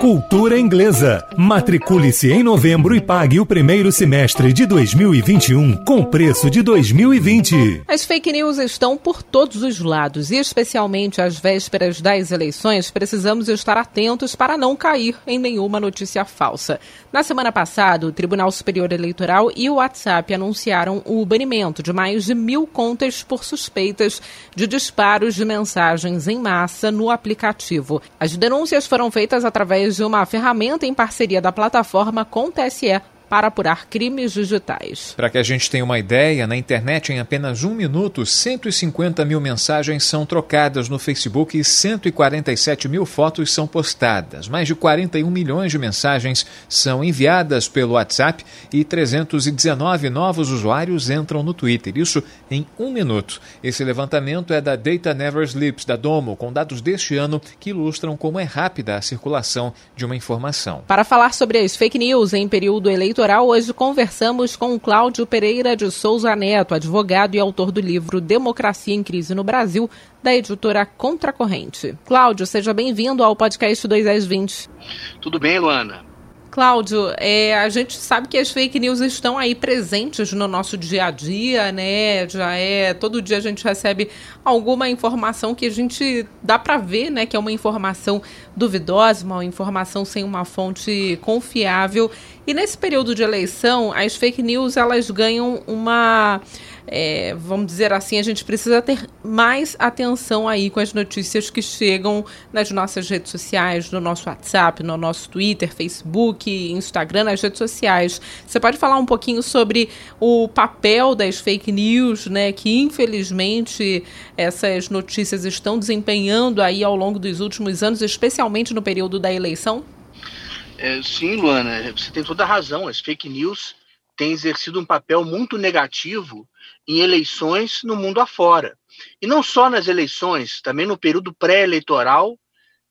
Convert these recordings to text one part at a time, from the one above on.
Cultura Inglesa. Matricule-se em novembro e pague o primeiro semestre de 2021 com preço de 2020. As fake news estão por todos os lados e, especialmente às vésperas das eleições, precisamos estar atentos para não cair em nenhuma notícia falsa. Na semana passada, o Tribunal Superior Eleitoral e o WhatsApp anunciaram o banimento de mais de mil contas por suspeitas de disparos de mensagens em massa no aplicativo. As denúncias foram feitas através de uma ferramenta em parceria da plataforma com o TSE para apurar crimes digitais. Para que a gente tenha uma ideia, na internet, em apenas um minuto, 150 mil mensagens são trocadas no Facebook e 147 mil fotos são postadas. Mais de 41 milhões de mensagens são enviadas pelo WhatsApp e 319 novos usuários entram no Twitter. Isso em um minuto. Esse levantamento é da Data Never Sleeps, da Domo, com dados deste ano que ilustram como é rápida a circulação de uma informação. Para falar sobre as fake news em período eleitoral, eleitoral, hoje conversamos com Cláudio Pereira de Souza Neto, advogado e autor do livro Democracia em Crise no Brasil, da editora Contracorrente. Cláudio, seja bem-vindo ao podcast 2 às 20. Tudo bem, Luana? Cláudio, é, a gente sabe que as fake news estão aí presentes no nosso dia a dia, né? Já é todo dia a gente recebe alguma informação que a gente dá para ver, né? Que é uma informação duvidosa, uma informação sem uma fonte confiável. E nesse período de eleição, as fake news elas ganham uma é, vamos dizer assim, a gente precisa ter mais atenção aí com as notícias que chegam nas nossas redes sociais, no nosso WhatsApp, no nosso Twitter, Facebook, Instagram, nas redes sociais. Você pode falar um pouquinho sobre o papel das fake news, né, que infelizmente essas notícias estão desempenhando aí ao longo dos últimos anos, especialmente no período da eleição? É, sim, Luana, você tem toda a razão. As fake news têm exercido um papel muito negativo em eleições no mundo afora. E não só nas eleições, também no período pré-eleitoral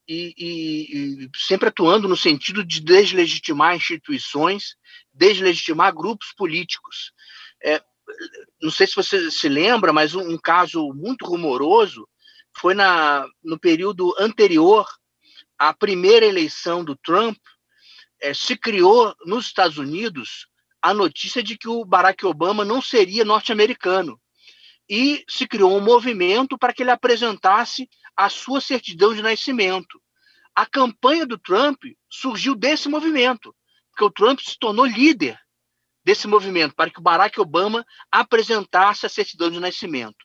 e, e, e, sempre atuando no sentido de deslegitimar instituições, deslegitimar grupos políticos. É, não sei se você se lembra, mas um, um caso muito rumoroso foi na, no período anterior à primeira eleição do Trump, é, se criou nos Estados Unidos a notícia de que o Barack Obama não seria norte-americano. E se criou um movimento para que ele apresentasse a sua certidão de nascimento. A campanha do Trump surgiu desse movimento, porque o Trump se tornou líder desse movimento, para que o Barack Obama apresentasse a certidão de nascimento.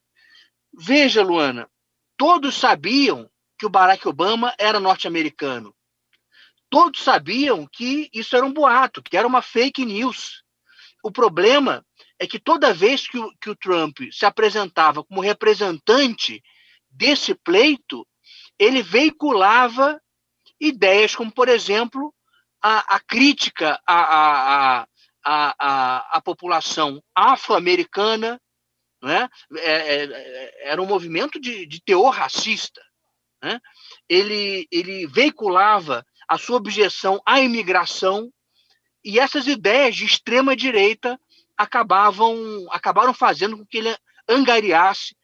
Veja, Luana, todos sabiam que o Barack Obama era norte-americano. Todos sabiam que isso era um boato, que era uma fake news. O problema é que toda vez que o, que o Trump se apresentava como representante desse pleito, ele veiculava ideias como, por exemplo, a, a crítica à, à, à, à, população afro-americana, né? É, é, era um movimento de, de teor racista. Né? Ele, ele veiculava a sua objeção à imigração, e essas ideias de extrema direita acabavam acabaram fazendo com que ele angariasse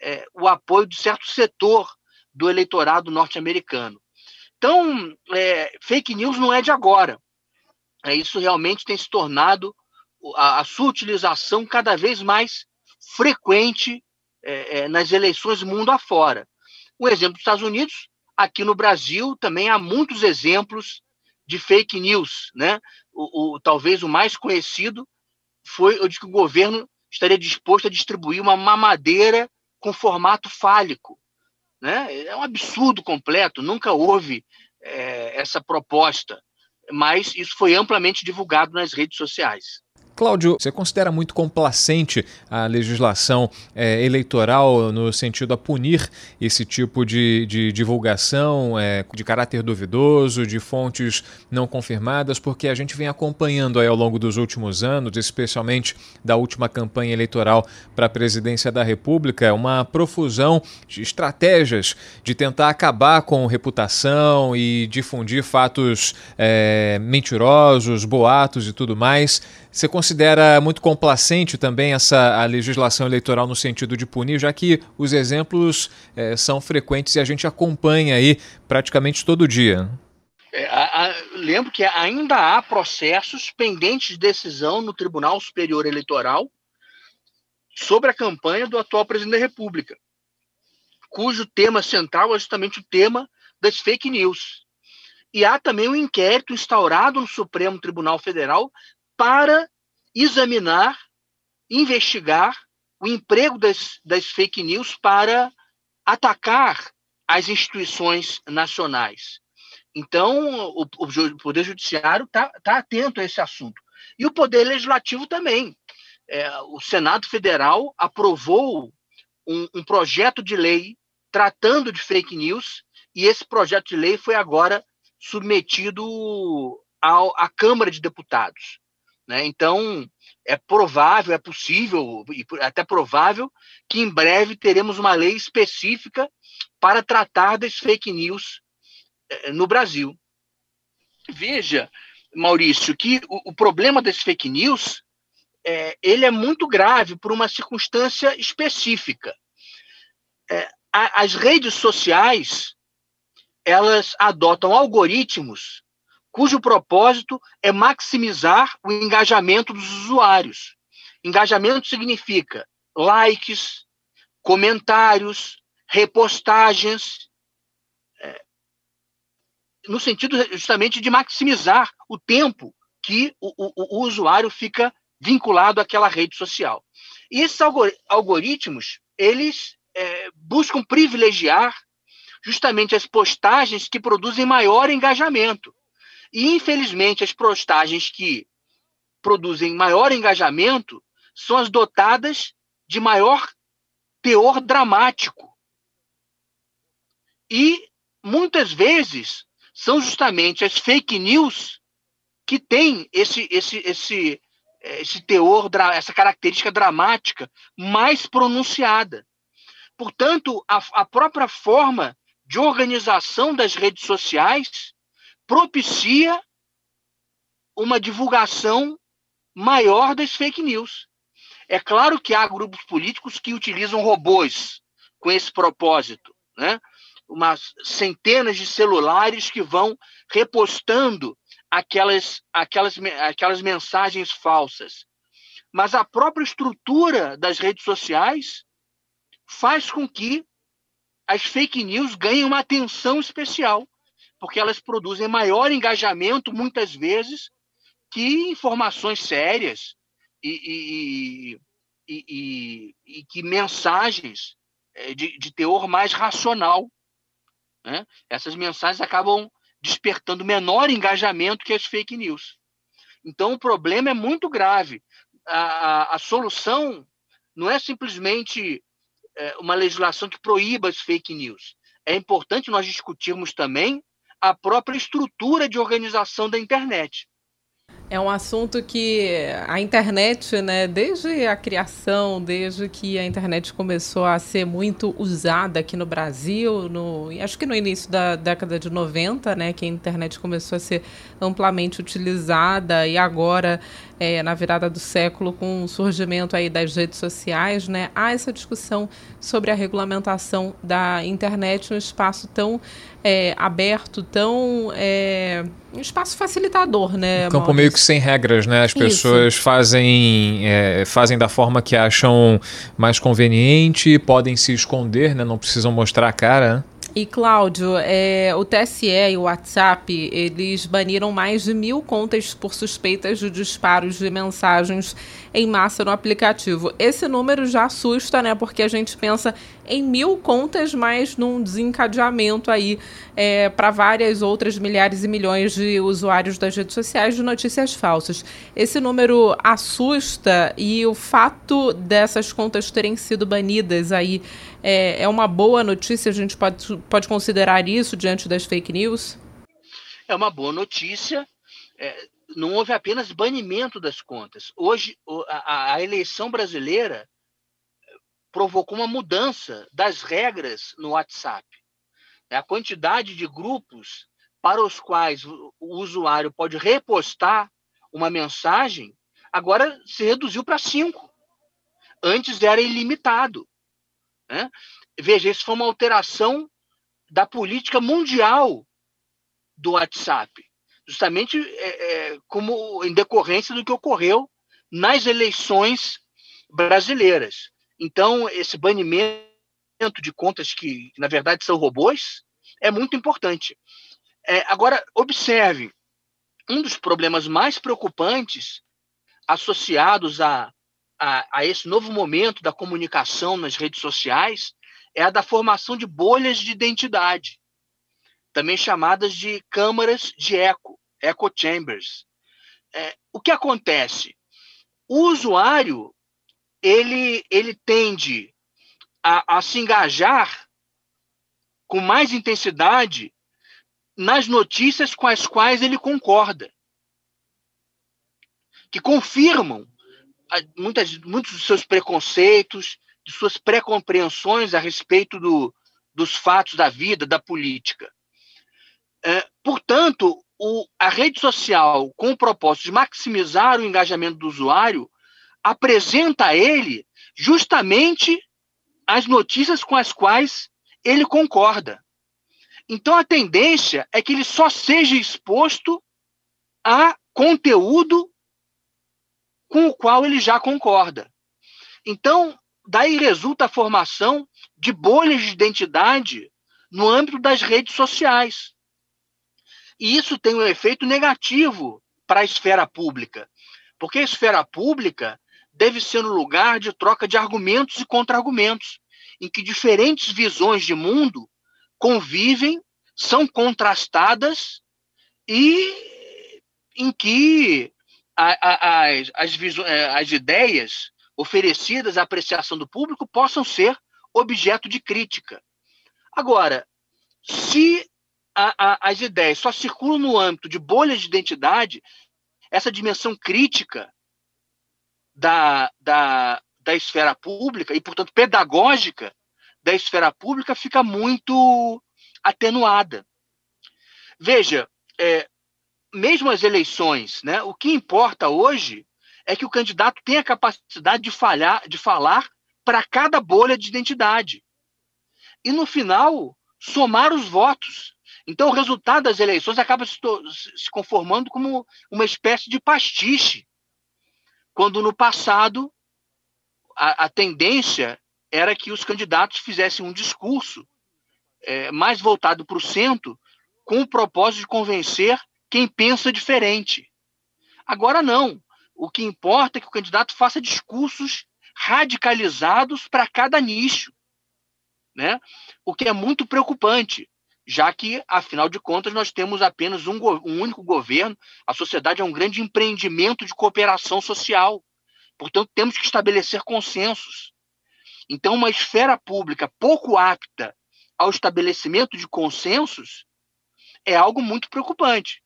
é, o apoio de certo setor do eleitorado norte-americano. Então, é, fake news não é de agora. É, isso realmente tem se tornado a, a sua utilização cada vez mais frequente é, é nas eleições mundo afora. Um exemplo dos Estados Unidos, aqui no Brasil também há muitos exemplos de fake news, né? O, o, talvez o mais conhecido foi o de que o governo estaria disposto a distribuir uma mamadeira com formato fálico, né? É um absurdo completo. Nunca houve é, essa proposta, mas isso foi amplamente divulgado nas redes sociais. Cláudio, você considera muito complacente a legislação é, eleitoral no sentido a punir esse tipo de, de divulgação é, de caráter duvidoso, de fontes não confirmadas, porque a gente vem acompanhando aí ao longo dos últimos anos, especialmente da última campanha eleitoral para a presidência da República, uma profusão de estratégias de tentar acabar com reputação e difundir fatos é, mentirosos, boatos e tudo mais. Você considera muito complacente também essa a legislação eleitoral no sentido de punir, já que os exemplos é, são frequentes e a gente acompanha aí praticamente todo dia? É, a, a, lembro que ainda há processos pendentes de decisão no Tribunal Superior Eleitoral sobre a campanha do atual presidente da República, cujo tema central é justamente o tema das fake news. E há também um inquérito instaurado no Supremo Tribunal Federal para examinar, investigar o emprego das, das fake news para atacar as instituições nacionais. Então, o, o Poder Judiciário está tá atento a esse assunto. E o Poder Legislativo também. É, o Senado Federal aprovou um, um projeto de lei tratando de fake news, e esse projeto de lei foi agora submetido ao, à Câmara de Deputados. Né? Então, é provável, é possível, e até provável, que em breve teremos uma lei específica para tratar das fake news eh, no Brasil. Veja, Maurício, que o, o problema das fake news é, ele é muito grave por uma circunstância específica. É, a, as redes sociais elas adotam algoritmos cujo propósito é maximizar o engajamento dos usuários. Engajamento significa likes, comentários, repostagens, é, no sentido justamente de maximizar o tempo que o, o, o usuário fica vinculado àquela rede social. E esses algoritmos, eles é, buscam privilegiar justamente as postagens que produzem maior engajamento. E, infelizmente, as postagens que produzem maior engajamento são as dotadas de maior teor dramático. E, muitas vezes, são justamente as fake news que têm esse, esse, esse, esse teor, essa característica dramática mais pronunciada. Portanto, a, a própria forma de organização das redes sociais propicia uma divulgação maior das fake news. É claro que há grupos políticos que utilizam robôs com esse propósito, né? Umas centenas de celulares que vão repostando aquelas, aquelas, aquelas mensagens falsas. Mas a própria estrutura das redes sociais faz com que as fake news ganhem uma atenção especial porque elas produzem maior engajamento, muitas vezes, que informações sérias e, e, e, e que mensagens é, de, de, teor mais racional. Né? Essas mensagens acabam despertando menor engajamento que as fake news. Então, o problema é muito grave. A, a, a solução não é simplesmente é, uma legislação que proíba as fake news. É importante nós discutirmos também a própria estrutura de organização da internet. É um assunto que a internet, né, desde a criação, desde que a internet começou a ser muito usada aqui no Brasil, no, acho que no início da década de 90, né, que a internet começou a ser amplamente utilizada e agora é, na virada do século, com o surgimento aí das redes sociais, né, há essa discussão sobre a regulamentação da internet, um espaço tão é, aberto, tão é, um espaço facilitador, né? Um campo Maurício? meio que sem regras, né? As pessoas fazem é, fazem da forma que acham mais conveniente, podem se esconder, né? Não precisam mostrar a cara. E Cláudio, é, o TSE e o WhatsApp, eles baniram mais de mil contas por suspeitas de disparos de mensagens em massa no aplicativo. Esse número já assusta, né? Porque a gente pensa em mil contas, mas num desencadeamento aí é, para várias outras milhares e milhões de usuários das redes sociais de notícias falsas. Esse número assusta e o fato dessas contas terem sido banidas aí é, é uma boa notícia? A gente pode, pode considerar isso diante das fake news? É uma boa notícia. É, não houve apenas banimento das contas. Hoje, a, a eleição brasileira provocou uma mudança das regras no WhatsApp. A quantidade de grupos para os quais o usuário pode repostar uma mensagem agora se reduziu para cinco. Antes era ilimitado. Né? Veja, isso foi uma alteração da política mundial do WhatsApp justamente é, é, como em decorrência do que ocorreu nas eleições brasileiras. Então, esse banimento de contas que, na verdade, são robôs é muito importante. É, agora, observe, um dos problemas mais preocupantes associados a, a, a esse novo momento da comunicação nas redes sociais é a da formação de bolhas de identidade também chamadas de câmaras de eco, echo chambers. É, o que acontece? O usuário ele, ele tende a, a se engajar com mais intensidade nas notícias com as quais ele concorda, que confirmam muitas, muitos dos seus preconceitos, de suas pré-compreensões a respeito do, dos fatos da vida, da política. É, portanto, o, a rede social, com o propósito de maximizar o engajamento do usuário, apresenta a ele justamente as notícias com as quais ele concorda. Então, a tendência é que ele só seja exposto a conteúdo com o qual ele já concorda. Então, daí resulta a formação de bolhas de identidade no âmbito das redes sociais. E isso tem um efeito negativo para a esfera pública, porque a esfera pública deve ser um lugar de troca de argumentos e contra-argumentos, em que diferentes visões de mundo convivem, são contrastadas e em que as, as, é, as ideias oferecidas à apreciação do público possam ser objeto de crítica. Agora, se a, a, as ideias só circulam no âmbito de bolhas de identidade, essa dimensão crítica da, da, da esfera pública e, portanto, pedagógica da esfera pública fica muito atenuada. Veja, é, mesmo as eleições, né, o que importa hoje é que o candidato tenha a capacidade de, falhar, de falar para cada bolha de identidade. E, no final, somar os votos. Então, o resultado das eleições acaba se, se conformando como uma espécie de pastiche, quando no passado a, a tendência era que os candidatos fizessem um discurso é, mais voltado para o centro, com o propósito de convencer quem pensa diferente. Agora não. O que importa é que o candidato faça discursos radicalizados para cada nicho, né? O que é muito preocupante já que, afinal de contas, nós temos apenas um, um, único governo, a sociedade é um grande empreendimento de cooperação social. Portanto, temos que estabelecer consensos. Então, uma esfera pública pouco apta ao estabelecimento de consensos é algo muito preocupante.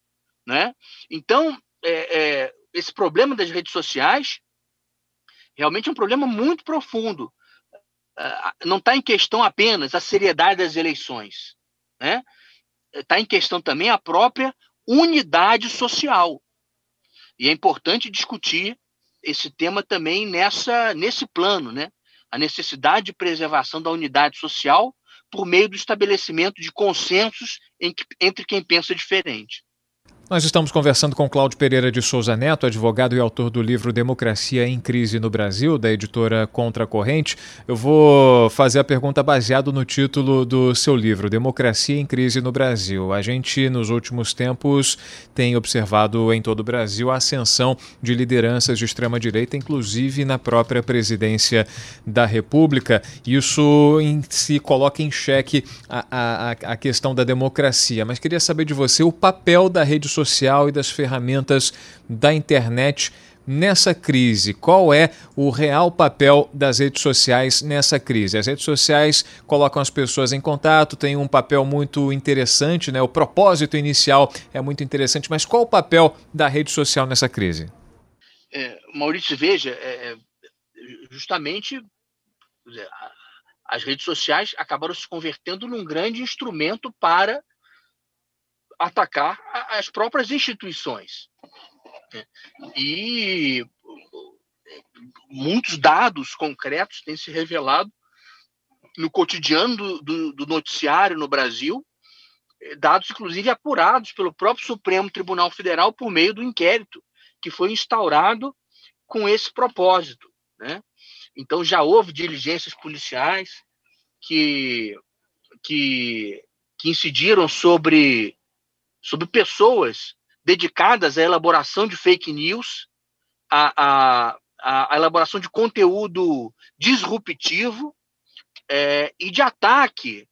Né? Então, é, é, esse problema das redes sociais realmente é um problema muito profundo. É, não está em questão apenas a seriedade das eleições né? Está em questão também a própria unidade social. E é importante discutir esse tema também nessa, nesse plano, né? A necessidade de preservação da unidade social por meio do estabelecimento de consensos entre quem pensa diferente. Nós estamos conversando com Cláudio Pereira de Souza Neto, advogado e autor do livro Democracia em Crise no Brasil, da editora Contra Corrente. Eu vou fazer a pergunta baseado no título do seu livro, Democracia em Crise no Brasil. A gente, nos últimos tempos, tem observado em todo o Brasil a ascensão de lideranças de extrema-direita, inclusive na própria presidência da República. Isso si coloca em xeque a, a, a questão da democracia. Mas queria saber de você o papel da rede social social e das ferramentas da internet nessa crise? Qual é o real papel das redes sociais nessa crise? As redes sociais colocam as pessoas em contato, tem um papel muito interessante, né? O propósito inicial é muito interessante, mas qual o papel da rede social nessa crise? É, Maurício, veja, é, é justamente as redes sociais acabaram se convertendo num grande instrumento para atacar as próprias instituições. Né? E muitos dados concretos têm se revelado no cotidiano do, do, do, noticiário no Brasil, dados inclusive apurados pelo próprio Supremo Tribunal Federal por meio do inquérito que foi instaurado com esse propósito. Né? Então já houve diligências policiais que, que, que incidiram sobre sobre pessoas dedicadas à elaboração de fake news, à, à, à elaboração de conteúdo disruptivo é, e de ataque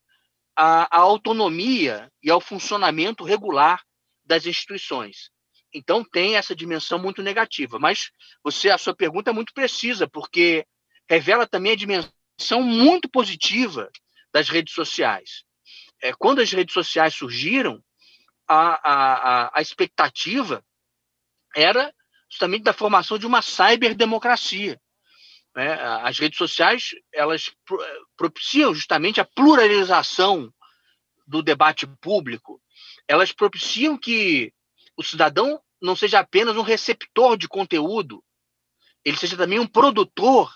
à, à autonomia e ao funcionamento regular das instituições. Então tem essa dimensão muito negativa. Mas você, a sua pergunta é muito precisa, porque revela também a dimensão muito positiva das redes sociais. É, quando as redes sociais surgiram, a, a, a expectativa era justamente da formação de uma cyberdemocracia. Né? As redes sociais elas propiciam justamente a pluralização do debate público. Elas propiciam que o cidadão não seja apenas um receptor de conteúdo, ele seja também um produtor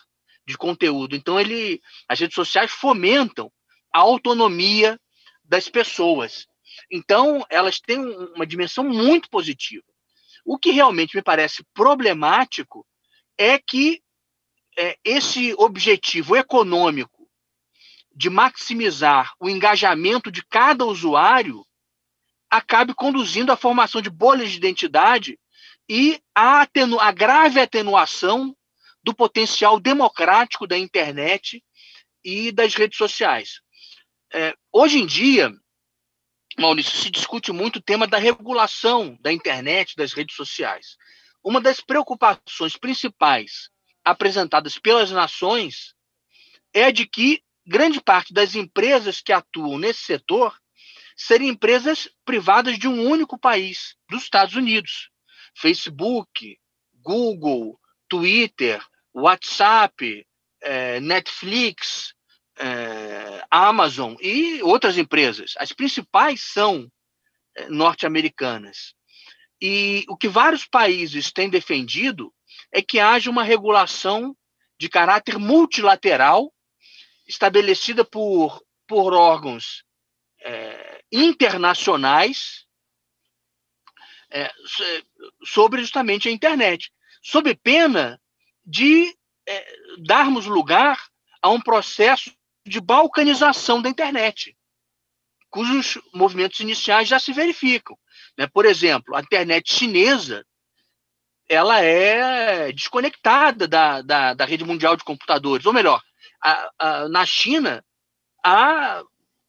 de conteúdo. Então, ele, as redes sociais fomentam a autonomia das pessoas. Então, elas têm uma dimensão muito positiva. O que realmente me parece problemático é que é, esse objetivo econômico de maximizar o engajamento de cada usuário acabe conduzindo à formação de bolhas de identidade e a, atenu a grave atenuação do potencial democrático da internet e das redes sociais. É, hoje em dia, Maurício, se discute muito o tema da regulação da internet, das redes sociais. Uma das preocupações principais apresentadas pelas nações é de que grande parte das empresas que atuam nesse setor serem empresas privadas de um único país, dos Estados Unidos. Facebook, Google, Twitter, WhatsApp, eh, Netflix, é, Amazon e outras empresas. As principais são é, norte-americanas. E o que vários países têm defendido é que haja uma regulação de caráter multilateral estabelecida por, por órgãos é, internacionais é, sobre justamente a internet, sob pena de é, darmos lugar a um processo de balcanização da internet, cujos movimentos iniciais já se verificam. Né? Por exemplo, a internet chinesa ela é desconectada da, da, da rede mundial de computadores, ou melhor, a, a, na China há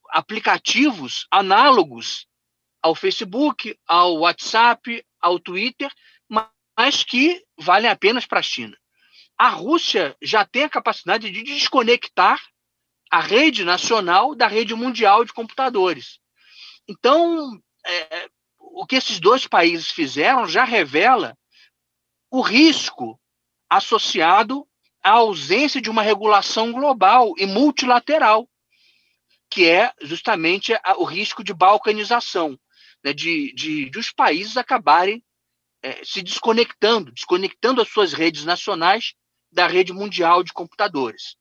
aplicativos análogos ao Facebook, ao WhatsApp, ao Twitter, mas que valem apenas para a China. A Rússia já tem a capacidade de desconectar a rede nacional da rede mundial de computadores. Então, é, o que esses dois países fizeram já revela o risco associado à ausência de uma regulação global e multilateral, que é justamente o risco de balcanização, né, de, de, de, os países acabarem é, se desconectando, desconectando as suas redes nacionais da rede mundial de computadores.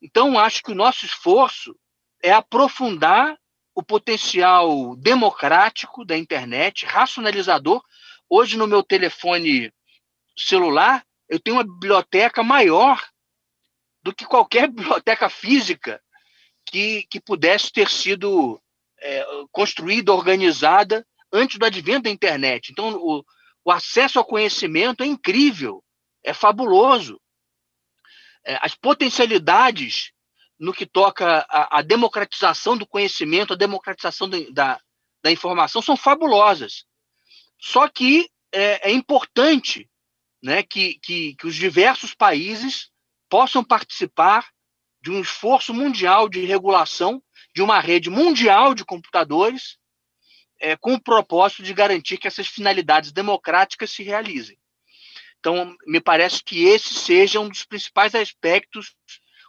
Então, acho que o nosso esforço é aprofundar o potencial democrático da internet, racionalizador. Hoje, no meu telefone celular, eu tenho uma biblioteca maior do que qualquer biblioteca física que, que pudesse ter sido é, construída, organizada antes do advento da internet. Então, o, o acesso ao conhecimento é incrível, é fabuloso. É, as potencialidades no que toca à, democratização do conhecimento, a democratização da, da informação são fabulosas. Só que é, é importante né, que, que, que os diversos países possam participar de um esforço mundial de regulação de uma rede mundial de computadores é, com o propósito de garantir que essas finalidades democráticas se realizem. Então, me parece que esse seja um dos principais aspectos,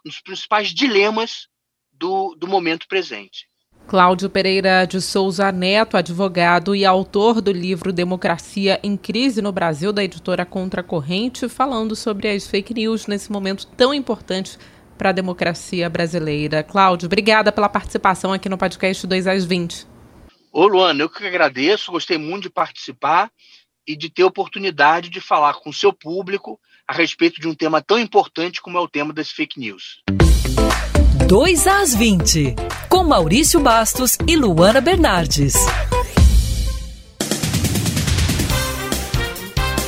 um dos principais dilemas do, do momento presente. Cláudio Pereira de Souza Neto, advogado e autor do livro Democracia em Crise no Brasil, da editora Contracorrente, falando sobre as fake news nesse momento tão importante para a democracia brasileira. Cláudio, obrigada pela participação aqui no podcast 2 às 20. Ô, Luana, eu que agradeço, gostei muito de participar e de ter oportunidade de falar com o seu público a respeito de um tema tão importante como é o tema das fake news. 2 às 20, com Maurício Bastos e Luana Bernardes.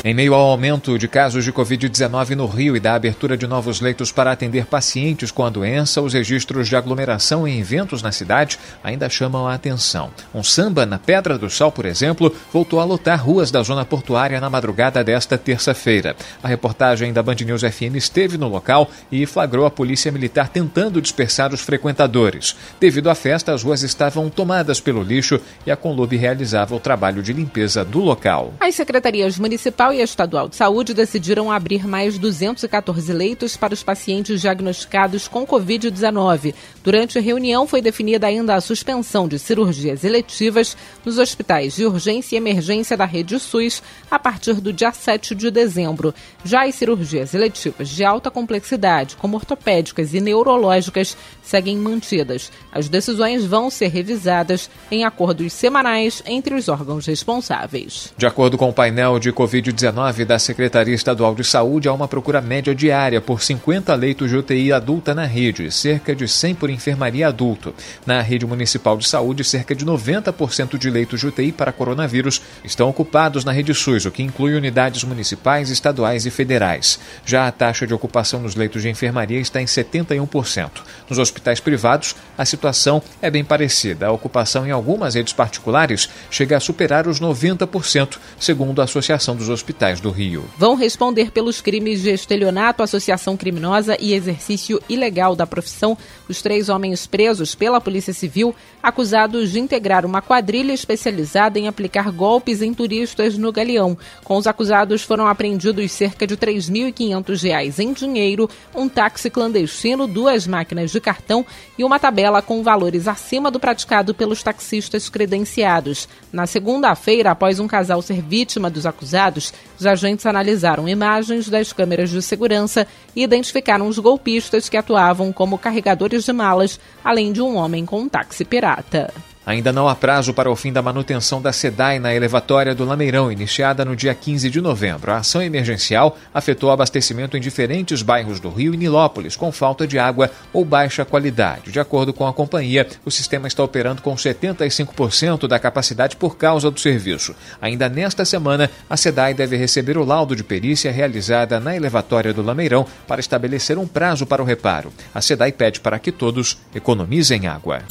Em meio ao aumento de casos de Covid-19 no Rio e da abertura de novos leitos para atender pacientes com a doença, os registros de aglomeração em eventos na cidade ainda chamam a atenção. Um samba na Pedra do Sal, por exemplo, voltou a lotar ruas da zona portuária na madrugada desta terça-feira. A reportagem da Band News FM esteve no local e flagrou a polícia militar tentando dispersar os frequentadores. Devido à festa, as ruas estavam tomadas pelo lixo e a Conlube realizava o trabalho de limpeza do local. As secretarias municipal e Estadual de Saúde decidiram abrir mais 214 leitos para os pacientes diagnosticados com Covid-19. Durante a reunião, foi definida ainda a suspensão de cirurgias eletivas nos hospitais de urgência e emergência da rede SUS a partir do dia 7 de dezembro. Já as cirurgias eletivas de alta complexidade, como ortopédicas e neurológicas, seguem mantidas. As decisões vão ser revisadas em acordos semanais entre os órgãos responsáveis. De acordo com o painel de Covid-19, da Secretaria Estadual de Saúde há uma procura média diária por 50 leitos de UTI adulta na rede, cerca de 100 por enfermaria adulto. Na rede municipal de saúde, cerca de 90% de leitos de UTI para coronavírus estão ocupados na rede SUS, o que inclui unidades municipais, estaduais e federais. Já a taxa de ocupação nos leitos de enfermaria está em 71%. Nos hospitais privados, a situação é bem parecida. A ocupação em algumas redes particulares chega a superar os 90%, segundo a Associação dos Hospitais hospitais do Rio. Vão responder pelos crimes de estelionato, associação criminosa e exercício ilegal da profissão os três homens presos pela Polícia Civil, acusados de integrar uma quadrilha especializada em aplicar golpes em turistas no Galeão. Com os acusados foram apreendidos cerca de R$ 3.500 em dinheiro, um táxi clandestino, duas máquinas de cartão e uma tabela com valores acima do praticado pelos taxistas credenciados. Na segunda-feira, após um casal ser vítima dos acusados, os agentes analisaram imagens das câmeras de segurança e identificaram os golpistas que atuavam como carregadores de malas, além de um homem com um táxi pirata. Ainda não há prazo para o fim da manutenção da SEDAI na elevatória do Lameirão, iniciada no dia 15 de novembro. A ação emergencial afetou abastecimento em diferentes bairros do Rio e Nilópolis, com falta de água ou baixa qualidade. De acordo com a companhia, o sistema está operando com 75% da capacidade por causa do serviço. Ainda nesta semana, a SEDAI deve receber o laudo de perícia realizada na elevatória do Lameirão para estabelecer um prazo para o reparo. A SEDAI pede para que todos economizem água.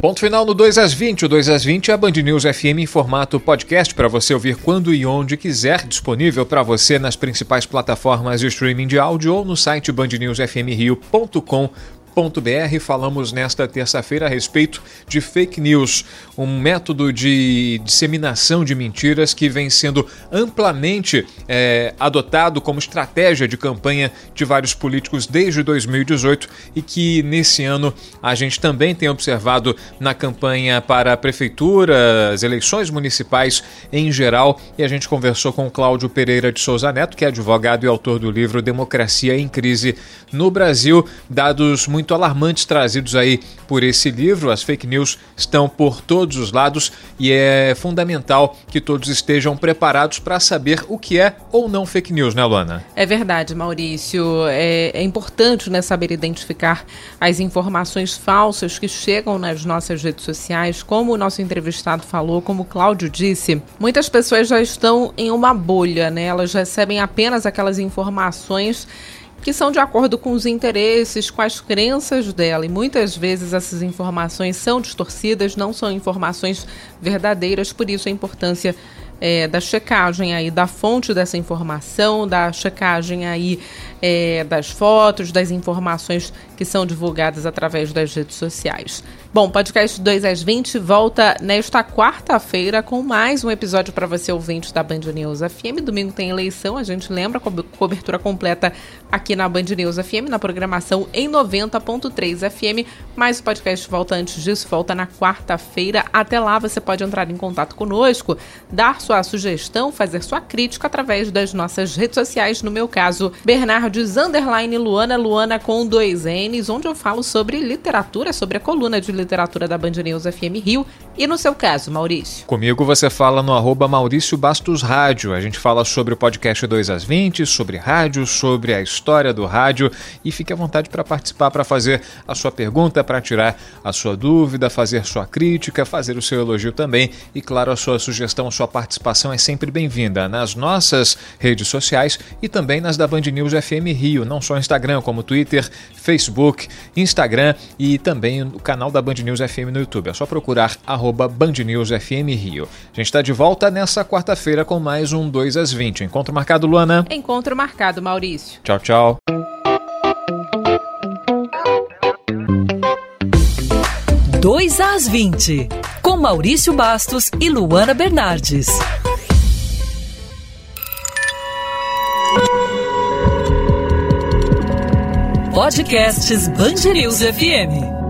Ponto final no 2 às 20. O 2 às 20 é a Band News FM em formato podcast para você ouvir quando e onde quiser, disponível para você nas principais plataformas de streaming de áudio ou no site bandnewsfmrio.com.br Falamos nesta terça-feira a respeito de fake news, um método de disseminação de mentiras que vem sendo amplamente é, adotado como estratégia de campanha de vários políticos desde 2018 e que nesse ano a gente também tem observado na campanha para a prefeitura, as eleições municipais em geral. E a gente conversou com Cláudio Pereira de Souza Neto, que é advogado e autor do livro Democracia em Crise no Brasil. Dados muito alarmantes trazidos aí por esse livro. As fake news estão por todos os lados e é fundamental que todos estejam preparados para saber o que é ou não fake news, né, Luana? É verdade, Maurício. É, é importante né, saber identificar as informações falsas que chegam nas nossas redes sociais. Como o nosso entrevistado falou, como o Cláudio disse, muitas pessoas já estão em uma bolha, né? Elas recebem apenas aquelas informações que são de acordo com os interesses, com as crenças dela. E muitas vezes essas informações são distorcidas, não são informações verdadeiras, por isso a importância é, da checagem aí da fonte dessa informação, da checagem aí é, das fotos, das informações que são divulgadas através das redes sociais. Bom, podcast 2 às 20 volta nesta quarta-feira com mais um episódio para você ouvinte da Band News FM. Domingo tem eleição, a gente lembra, co cobertura completa aqui na Band News FM, na programação em 90.3 FM. Mas o podcast volta antes disso, volta na quarta-feira. Até lá você pode entrar em contato conosco, dar sua sugestão, fazer sua crítica através das nossas redes sociais. No meu caso, Bernardes Underline Luana, Luana com dois N's, onde eu falo sobre literatura, sobre a coluna de literatura da Band News FM Rio. E no seu caso, Maurício? Comigo você fala no arroba Maurício Bastos Rádio. A gente fala sobre o podcast 2 às 20, sobre rádio, sobre a história do rádio. E fique à vontade para participar, para fazer a sua pergunta, para tirar a sua dúvida, fazer sua crítica, fazer o seu elogio também. E claro, a sua sugestão, a sua participação é sempre bem-vinda nas nossas redes sociais e também nas da Band News FM Rio, não só Instagram, como Twitter, Facebook, Instagram e também o canal da Band News FM no YouTube. É só procurar arroba Band News FM Rio. A gente está de volta nessa quarta-feira com mais um 2 às 20. Encontro marcado, Luana? Encontro marcado, Maurício. Tchau, tchau. Dois às 20, com Maurício Bastos e Luana Bernardes. Podcasts Band News FM.